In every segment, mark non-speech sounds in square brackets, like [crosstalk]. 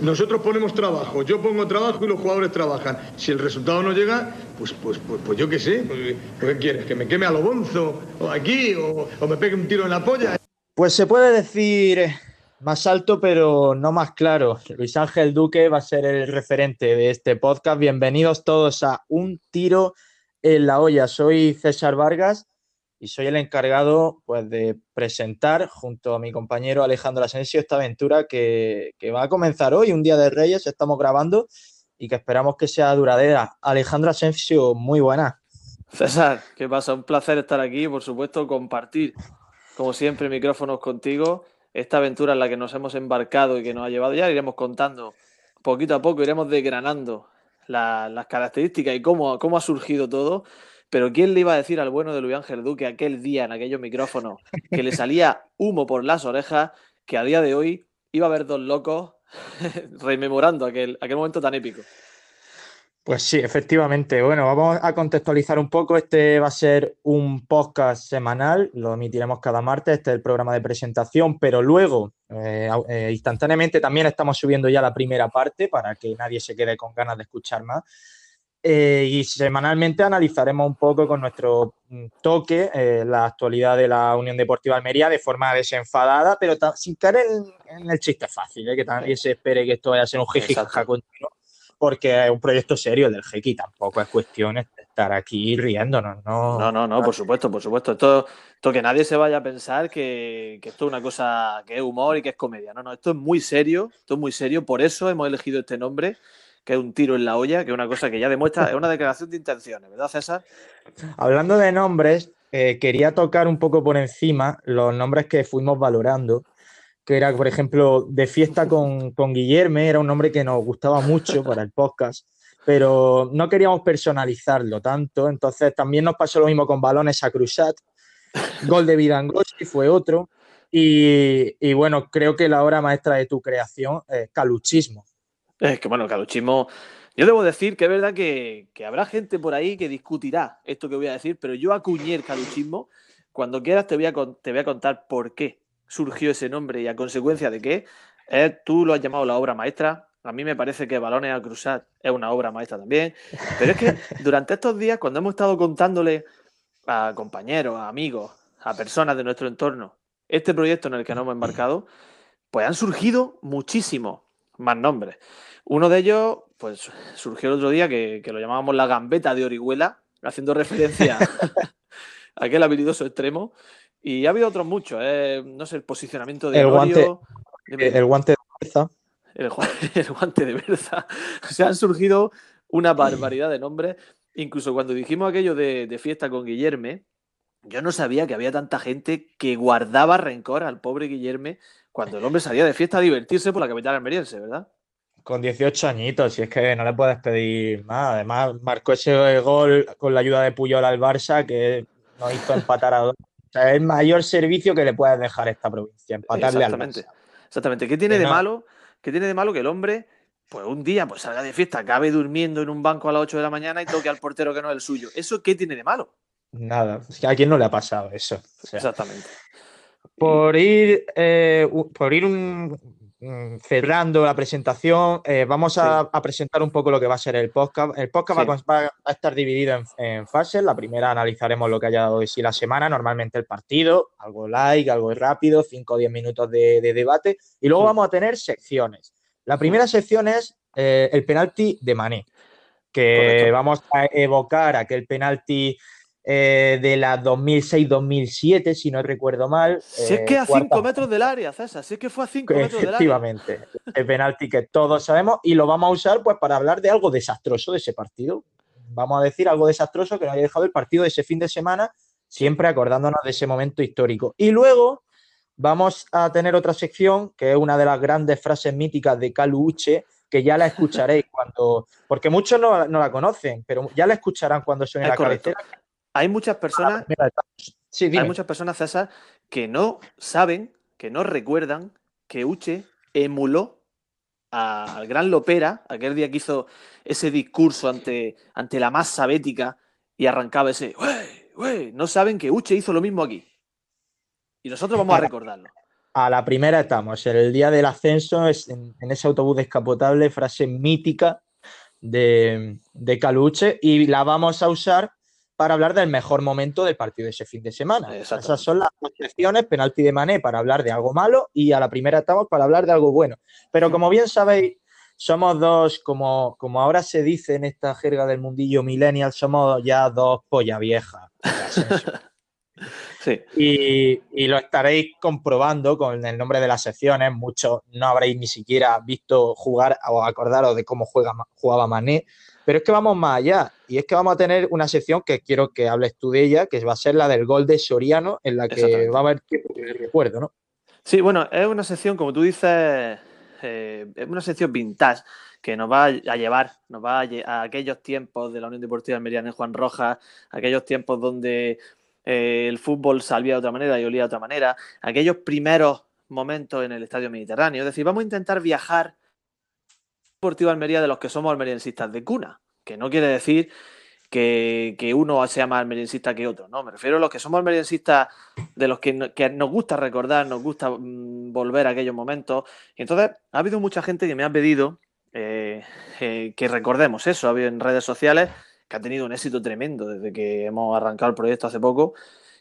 Nosotros ponemos trabajo, yo pongo trabajo y los jugadores trabajan. Si el resultado no llega, pues, pues, pues, pues yo qué sé, pues, ¿qué quieres? ¿Que me queme a lo bonzo? ¿O aquí? O, ¿O me pegue un tiro en la polla? Pues se puede decir más alto, pero no más claro. Luis Ángel Duque va a ser el referente de este podcast. Bienvenidos todos a Un Tiro en la Olla. Soy César Vargas y soy el encargado pues, de presentar junto a mi compañero Alejandro Asensio esta aventura que, que, va a comenzar hoy, un día de Reyes, estamos grabando y que esperamos que sea duradera. Alejandro Asensio, muy buena. César, ¿qué pasa? Un placer estar aquí, por supuesto, compartir, como siempre, micrófonos contigo. Esta aventura en la que nos hemos embarcado y que nos ha llevado ya, iremos contando poquito a poco, iremos desgranando la, las características y cómo, cómo ha surgido todo. Pero ¿quién le iba a decir al bueno de Luis Ángel Duque aquel día en aquellos micrófonos que le salía humo por las orejas, que a día de hoy iba a haber dos locos [laughs] rememorando aquel, aquel momento tan épico? Pues sí, efectivamente. Bueno, vamos a contextualizar un poco. Este va a ser un podcast semanal, lo emitiremos cada martes, este es el programa de presentación, pero luego, eh, eh, instantáneamente, también estamos subiendo ya la primera parte para que nadie se quede con ganas de escuchar más. Eh, y semanalmente analizaremos un poco con nuestro toque eh, la actualidad de la Unión Deportiva Almería de forma desenfadada, pero sin caer en, en el chiste fácil, ¿eh? que nadie se espere que esto vaya a ser un jijijaja continuo, porque es un proyecto serio del Jequi, tampoco es cuestión de estar aquí riéndonos. No, no, no, no por supuesto, por supuesto. Esto, esto que nadie se vaya a pensar que, que esto es una cosa que es humor y que es comedia. No, no, esto es muy serio, esto es muy serio, por eso hemos elegido este nombre que es un tiro en la olla, que es una cosa que ya demuestra, es una declaración de intenciones, ¿verdad, César? Hablando de nombres, eh, quería tocar un poco por encima los nombres que fuimos valorando, que era, por ejemplo, de fiesta con, con Guillerme, era un nombre que nos gustaba mucho para el podcast, pero no queríamos personalizarlo tanto, entonces también nos pasó lo mismo con balones a Cruzat, gol de Vidangoski fue otro, y, y, bueno, creo que la obra maestra de tu creación es Caluchismo. Es que bueno, Caluchismo. Yo debo decir que es verdad que, que, habrá gente por ahí que discutirá esto que voy a decir, pero yo acuñé el caluchismo. Cuando quieras te voy, a, te voy a contar por qué surgió ese nombre y a consecuencia de qué. Eh, tú lo has llamado la obra maestra. A mí me parece que Balones a Cruzar es una obra maestra también. Pero es que [laughs] durante estos días, cuando hemos estado contándole a compañeros, a amigos, a personas de nuestro entorno, este proyecto en el que nos hemos embarcado, pues han surgido muchísimos más nombres. Uno de ellos, pues surgió el otro día que, que lo llamábamos la gambeta de Orihuela, haciendo referencia [laughs] a aquel habilidoso extremo. Y ha habido otros muchos, ¿eh? no sé, el posicionamiento de el guante, el guante de Berza. El, [laughs] el, guante de Berza. O sea, han surgido una barbaridad de nombres. Incluso cuando dijimos aquello de, de fiesta con Guillerme, yo no sabía que había tanta gente que guardaba rencor al pobre Guillerme cuando el hombre salía de fiesta a divertirse por la capital almeriense, ¿verdad? Con 18 añitos, y es que no le puedes pedir más. Además, marcó ese gol con la ayuda de Puyol al Barça que nos hizo empatar a dos. O sea, es el mayor servicio que le puedes dejar a esta provincia, empatarle Exactamente. al Barça. Exactamente. ¿Qué tiene de malo? ¿Qué tiene de malo que el hombre, pues un día, pues salga de fiesta, acabe durmiendo en un banco a las 8 de la mañana y toque al portero que no es el suyo? ¿Eso qué tiene de malo? Nada. ¿A quién no le ha pasado eso? O sea, Exactamente. Por ir, eh, por ir un, cerrando la presentación, eh, vamos a, sí. a, presentar un poco lo que va a ser el podcast. El podcast sí. va, va, a estar dividido en, en, fases. La primera analizaremos lo que haya dado de sí la semana, normalmente el partido, algo like, algo rápido, 5 o 10 minutos de, de, debate. Y luego sí. vamos a tener secciones. La primera sección es eh, el penalti de Mané, que Correcto. vamos a evocar aquel penalti eh, de la 2006-2007, si no recuerdo mal. Si es que a 5 metros del área, César, si es que fue a 5 metros del área. Efectivamente, el penalti que todos sabemos y lo vamos a usar pues para hablar de algo desastroso de ese partido. Vamos a decir algo desastroso que nos haya dejado el partido de ese fin de semana, siempre acordándonos de ese momento histórico. Y luego vamos a tener otra sección que es una de las grandes frases míticas de Calu Uche, que ya la [laughs] escucharéis cuando, porque muchos no, no, la conocen, pero ya la escucharán cuando suene es la correcto. cabecera. Hay muchas personas, Ah, sí, hay muchas personas, César, que no saben, que no recuerdan que Uche emuló a, al gran Lopera, aquel día que hizo ese discurso ante, ante la masa bética y arrancaba ese, wey, wey, no saben que Uche hizo lo mismo aquí. Y nosotros vamos a recordarlo. a la primera estamos, en el día del ascenso, es en, ese autobús descapotable, frase mítica de, de, Caluche, y la vamos a usar para hablar del mejor momento del partido de ese fin de semana. Esas son las excepciones, penalti de Mané para hablar de algo malo y a la primera estamos para hablar de algo bueno. Pero como bien sabéis, somos dos, como, como ahora se dice en esta jerga del mundillo millennial, somos ya dos polla viejas. [laughs] Sí. Y, lo estaréis comprobando con el nombre de las secciones. Muchos no habréis ni siquiera visto jugar o acordaros de cómo juega, jugaba Mané. Pero es que vamos más allá. Y es que vamos a tener una sección que quiero que hables tú de ella, que va a ser la del gol de Soriano, en la que va a haber recuerdo, ¿no? Sí, bueno, es una sección, como tú dices, eh, es una sección vintage que nos va a llevar, nos va a, aquellos tiempos de la Unión Deportiva Almería en Juan Rojas, aquellos tiempos donde eh, el fútbol salía de otra manera y olía de otra manera, aquellos primeros momentos en el Estadio Mediterráneo. Es decir, vamos a intentar viajar Deportivo Almería de los que somos almeriensistas de cuna, que no quiere decir que, uno sea más almeriensista que otro, no, me refiero a los que somos almeriensistas de los que, nos gusta recordar, nos gusta mm, volver a aquellos momentos. Y entonces ha habido mucha gente que me ha pedido eh, eh, que recordemos eso, ha en redes sociales que ha tenido un éxito tremendo desde que hemos arrancado el proyecto hace poco.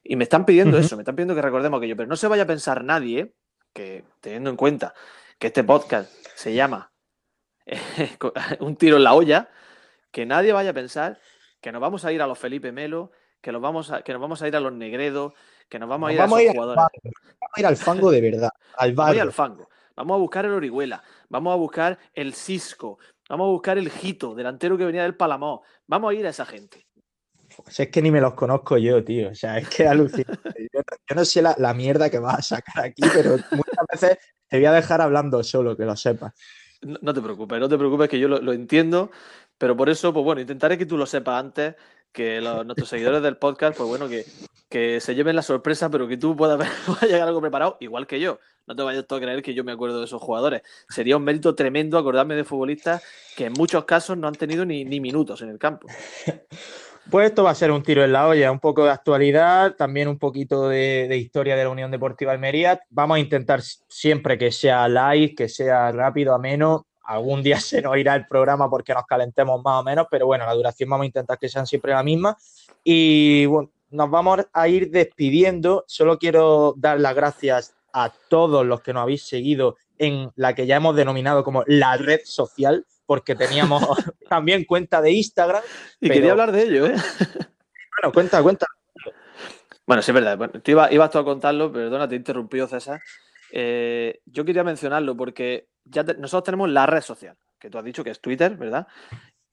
Y me están pidiendo eso, me están pidiendo que recordemos aquello. Pero no se vaya a pensar nadie que, teniendo en cuenta que este podcast se llama [laughs] [laughs] Un tiro en la olla, que nadie vaya a pensar que nos vamos a ir a los Felipe Melo, que nos vamos a, que nos vamos a ir a los Negredo, que nos vamos a ir a, esos jugadores. vamos a ir al fango de verdad, al barrio. [laughs] Vamos a ir al fango. Vamos a buscar el Orihuela, vamos a buscar el Cisco, Vamos a buscar el Jito, delantero que venía del Palamó. Vamos a ir a esa gente. Pues es que ni me los conozco yo, tío. O sea, es que alucinante. Yo, no sé la, mierda que vas a sacar aquí, pero muchas veces te voy a dejar hablando solo, que lo sepas. No, te preocupes, no te preocupes, que yo lo, entiendo, pero por eso, pues bueno, intentaré que tú lo sepas antes, que nuestros seguidores del podcast, pues bueno, que, que se lleven la sorpresa, pero que tú puedas, [laughs] llegar algo preparado, igual que yo no te vayas a creer que yo me acuerdo de esos jugadores. Sería un mérito tremendo acordarme de futbolistas que en muchos casos no han tenido ni, minutos en el campo. [laughs] Pues esto va a ser un tiro en la olla, un poco de actualidad, también un poquito de, historia de la Unión Deportiva Almería. Vamos a intentar siempre que sea live, que sea rápido, ameno. Algún día [laughs] se nos irá el programa porque nos calentemos más o menos, pero bueno, la duración vamos a intentar que sean siempre la misma. Y bueno, nos vamos a ir despidiendo. Solo quiero dar las gracias a todos los que nos habéis seguido en la que ya hemos denominado como la red social, porque teníamos [laughs] también cuenta de Instagram. Y quería hablar de ello, ¿eh? [laughs] Bueno, cuenta, cuenta. Bueno, sí es verdad. Bueno, tú ibas, tú a contarlo, perdona, te he interrumpido, César. Eh, yo quería mencionarlo porque ya nosotros tenemos la red social, que tú has dicho que es Twitter, ¿verdad?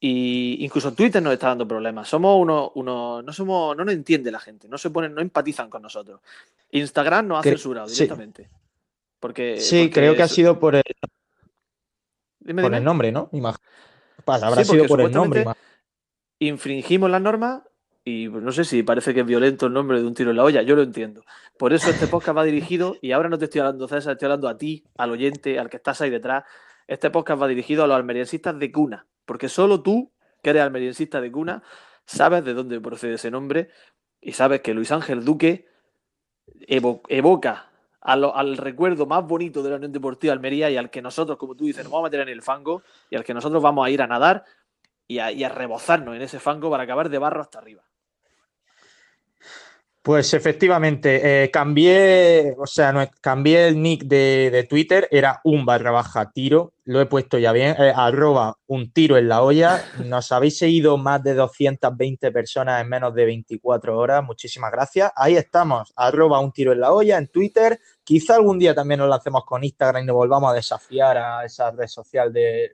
Y incluso Twitter nos está dando problemas. Somos uno, uno, no somos, no nos entiende la gente, no se ponen, no empatizan con nosotros. Instagram nos ha censurado directamente. Porque, sí, creo que ha sido por el, por el nombre, ¿no? habrá sido por el nombre. Infringimos las normas y pues, no sé si parece que es violento el nombre de un tiro en la olla, yo lo entiendo. Por eso este podcast va dirigido, y ahora no te estoy hablando, César, estoy hablando a ti, al oyente, al que estás ahí detrás. Este podcast va dirigido a los almeriensistas de cuna, porque solo tú, que eres almeriensista de cuna, sabes de dónde procede ese nombre y sabes que Luis Ángel Duque evoca al recuerdo más bonito de la Unión Deportiva Almería y al que nosotros, como tú dices, nos vamos a meter en el fango y al que nosotros vamos a ir a nadar y a, y a rebozarnos en ese fango para acabar de barro hasta arriba. Pues efectivamente, eh, cambié, o sea, no, cambié el nick de, Twitter, era un barra baja tiro, lo he puesto ya bien, eh, arroba un tiro en la olla. Nos habéis seguido más de 220 personas en menos de 24 horas, muchísimas gracias. Ahí estamos, arroba un tiro en la olla en Twitter. Quizá algún día también nos lo hacemos con Instagram y nos volvamos a desafiar a esa red social de,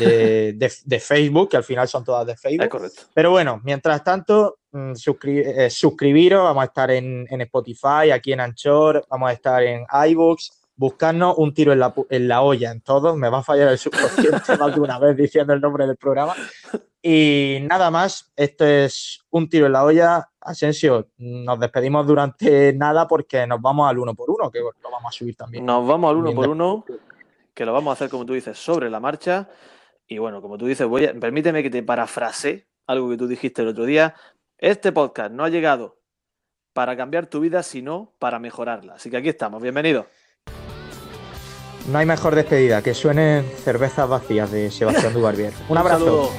de, Facebook, que al final son todas de Facebook. correcto. Pero bueno, mientras tanto, mm, eh, suscribiros, vamos a estar en, Spotify, aquí en Anchor, vamos a estar en iBooks, buscarnos un tiro en la, en la olla en todos. Me va a fallar el subconsciente [laughs] más de una vez diciendo el nombre del programa. Y nada más, esto es un tiro en la olla. Asensio, nos despedimos durante nada porque nos vamos al uno por uno, que lo vamos a subir también. Nos vamos al uno por uno que lo vamos a hacer, como tú dices, sobre la marcha. Y bueno, como tú dices, voy a, permíteme que te parafrase algo que tú dijiste el otro día. Este podcast no ha llegado para cambiar tu vida, sino para mejorarla. Así que aquí estamos. Bienvenido. no hay mejor despedida que suenen cervezas vacías de Sebastián [laughs] Dubarbier. Un abrazo.